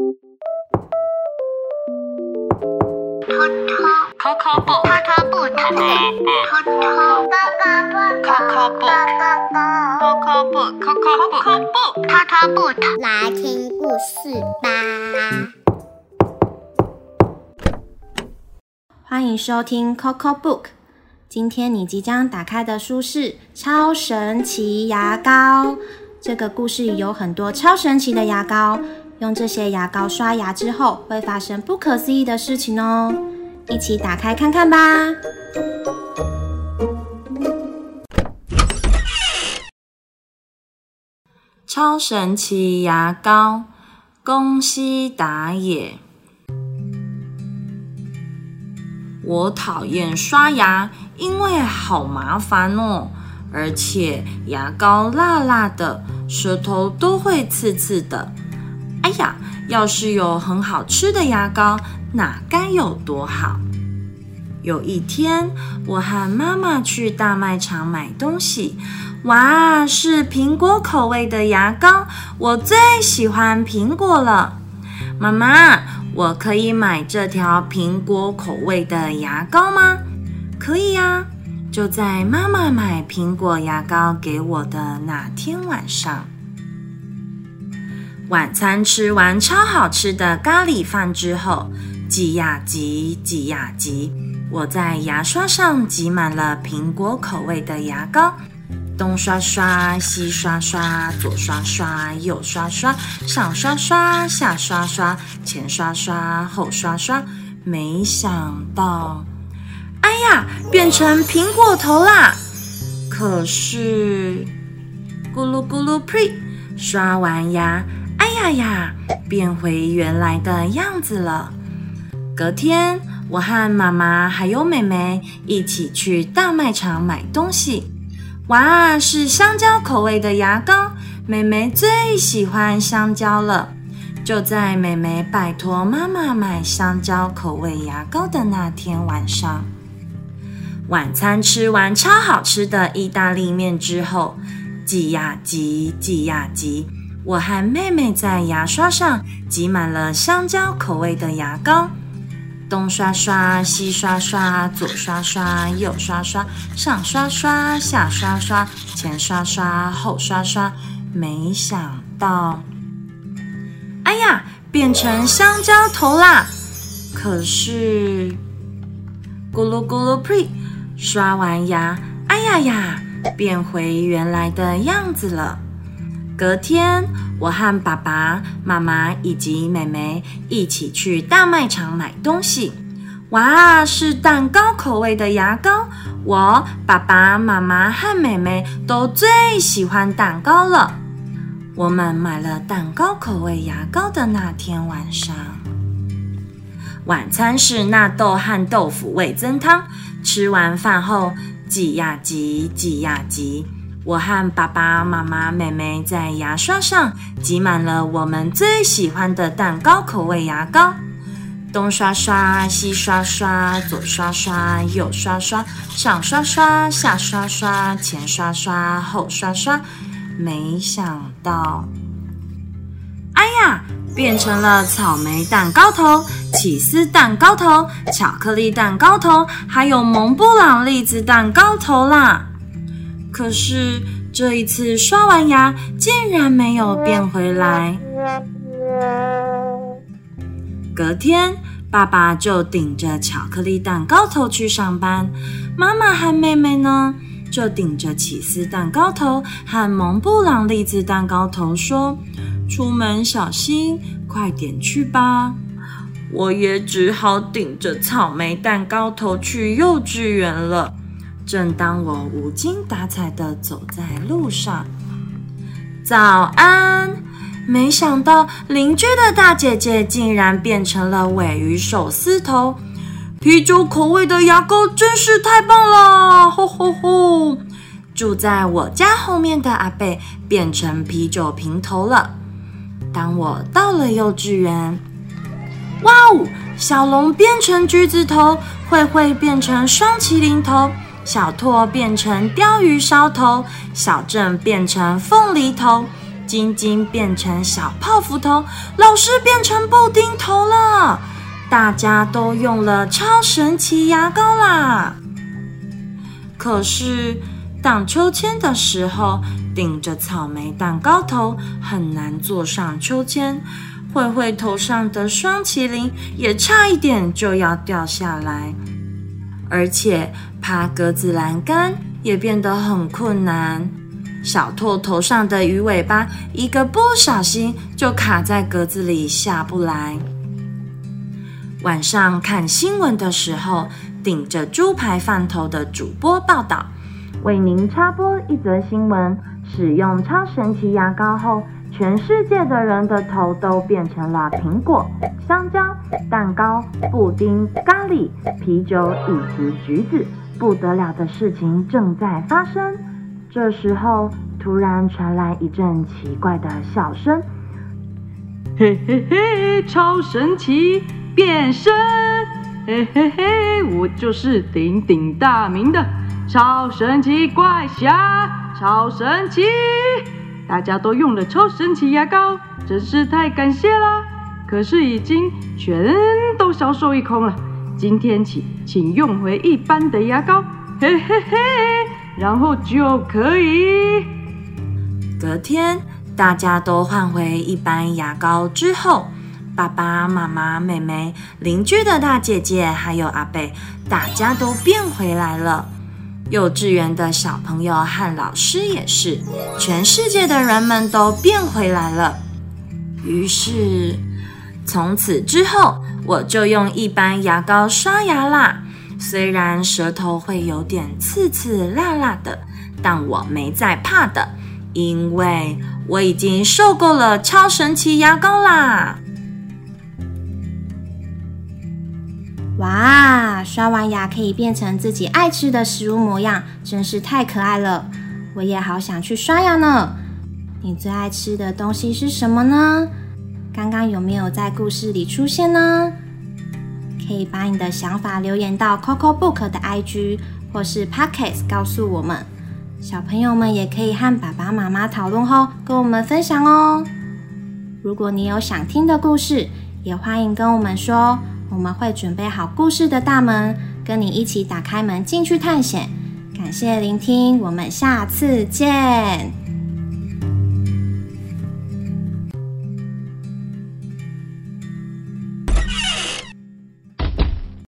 偷偷，来听故事吧。欢迎收听 Coco Book，今天你即将打开的书是超神奇牙膏。这个故事有很多超神奇的牙膏。用这些牙膏刷牙之后，会发生不可思议的事情哦。一起打开看看吧。超神奇牙膏，恭喜打野。我讨厌刷牙，因为好麻烦哦，而且牙膏辣辣的，舌头都会刺刺的。哎呀，要是有很好吃的牙膏，那该有多好！有一天，我和妈妈去大卖场买东西，哇，是苹果口味的牙膏，我最喜欢苹果了。妈妈，我可以买这条苹果口味的牙膏吗？可以呀。就在妈妈买苹果牙膏给我的那天晚上，晚餐吃完超好吃的咖喱饭之后，挤呀挤，挤呀挤，我在牙刷上挤满了苹果口味的牙膏。东刷刷，西刷刷，左刷刷，右刷刷，上刷刷，下刷刷，前刷刷，后刷刷。没想到，哎呀，变成苹果头啦！可是，咕噜咕噜呸，刷完牙，呀呀，变回原来的样子了。隔天，我和妈妈还有妹妹一起去大卖场买东西。哇，是香蕉口味的牙膏，妹妹最喜欢香蕉了。就在妹妹拜托妈妈买香蕉口味牙膏的那天晚上，晚餐吃完超好吃的意大利面之后，挤呀挤，挤呀挤，我和妹妹在牙刷上挤满了香蕉口味的牙膏。东刷刷，西刷刷，左刷刷，右刷刷，上刷刷，下刷刷，前刷刷，后刷刷。没想到，哎呀，变成香蕉头啦！可是，咕噜咕噜呸，刷完牙，哎呀呀，变回原来的样子了。隔天，我和爸爸妈妈以及妹妹一起去大卖场买东西。哇，是蛋糕口味的牙膏！我爸爸妈妈和妹妹都最喜欢蛋糕了。我们买了蛋糕口味牙膏的那天晚上，晚餐是纳豆和豆腐味增汤。吃完饭后，挤呀挤，挤呀挤。我和爸爸妈妈、妹妹在牙刷上挤满了我们最喜欢的蛋糕口味牙膏，东刷刷，西刷刷，左刷刷，右刷刷，上刷刷，下刷刷，前刷刷，后刷刷。没想到，哎呀，变成了草莓蛋糕头、起司蛋糕头、巧克力蛋糕头，还有蒙布朗栗子蛋糕头啦！可是这一次刷完牙，竟然没有变回来。隔天，爸爸就顶着巧克力蛋糕头去上班，妈妈和妹妹呢，就顶着起司蛋糕头和蒙布朗栗子蛋糕头说：“出门小心，快点去吧。”我也只好顶着草莓蛋糕头去幼稚园了。正当我无精打采的走在路上，早安！没想到邻居的大姐姐竟然变成了尾鱼手撕头，啤酒口味的牙膏真是太棒了！吼吼吼！住在我家后面的阿贝变成啤酒瓶头了。当我到了幼稚园，哇哦！小龙变成橘子头，慧慧变成双麒麟头。小拓变成鲷鱼烧头，小郑变成凤梨头，晶晶变成小泡芙头，老师变成布丁头了。大家都用了超神奇牙膏啦！可是荡秋千的时候，顶着草莓蛋糕头很难坐上秋千。慧慧头上的双麒麟也差一点就要掉下来，而且爬格子栏杆也变得很困难。小兔头上的鱼尾巴一个不小心就卡在格子里下不来。晚上看新闻的时候，顶着猪排饭头的主播报道，为您插播一则新闻：使用超神奇牙膏后，全世界的人的头都变成了苹果、香蕉、蛋糕、布丁、咖喱、啤酒以及橘子。不得了的事情正在发生。这时候，突然传来一阵奇怪的笑声：“嘿嘿嘿，超神奇！”变身，嘿嘿嘿，我就是鼎鼎大名的超神奇怪侠，超神奇！大家都用了超神奇牙膏，真是太感谢了。可是已经全都销售一空了，今天起请用回一般的牙膏，嘿嘿嘿，然后就可以。隔天大家都换回一般牙膏之后。爸爸妈妈、妹妹、邻居的大姐姐，还有阿贝，大家都变回来了。幼稚园的小朋友和老师也是，全世界的人们都变回来了。于是，从此之后，我就用一般牙膏刷牙啦。虽然舌头会有点刺刺辣辣的，但我没在怕的，因为我已经受够了超神奇牙膏啦。哇！刷完牙可以变成自己爱吃的食物模样，真是太可爱了。我也好想去刷牙呢。你最爱吃的东西是什么呢？刚刚有没有在故事里出现呢？可以把你的想法留言到 Coco Book 的 IG 或是 Pockets 告诉我们。小朋友们也可以和爸爸妈妈讨论后跟我们分享哦。如果你有想听的故事，也欢迎跟我们说。我们会准备好故事的大门，跟你一起打开门进去探险。感谢聆听，我们下次见。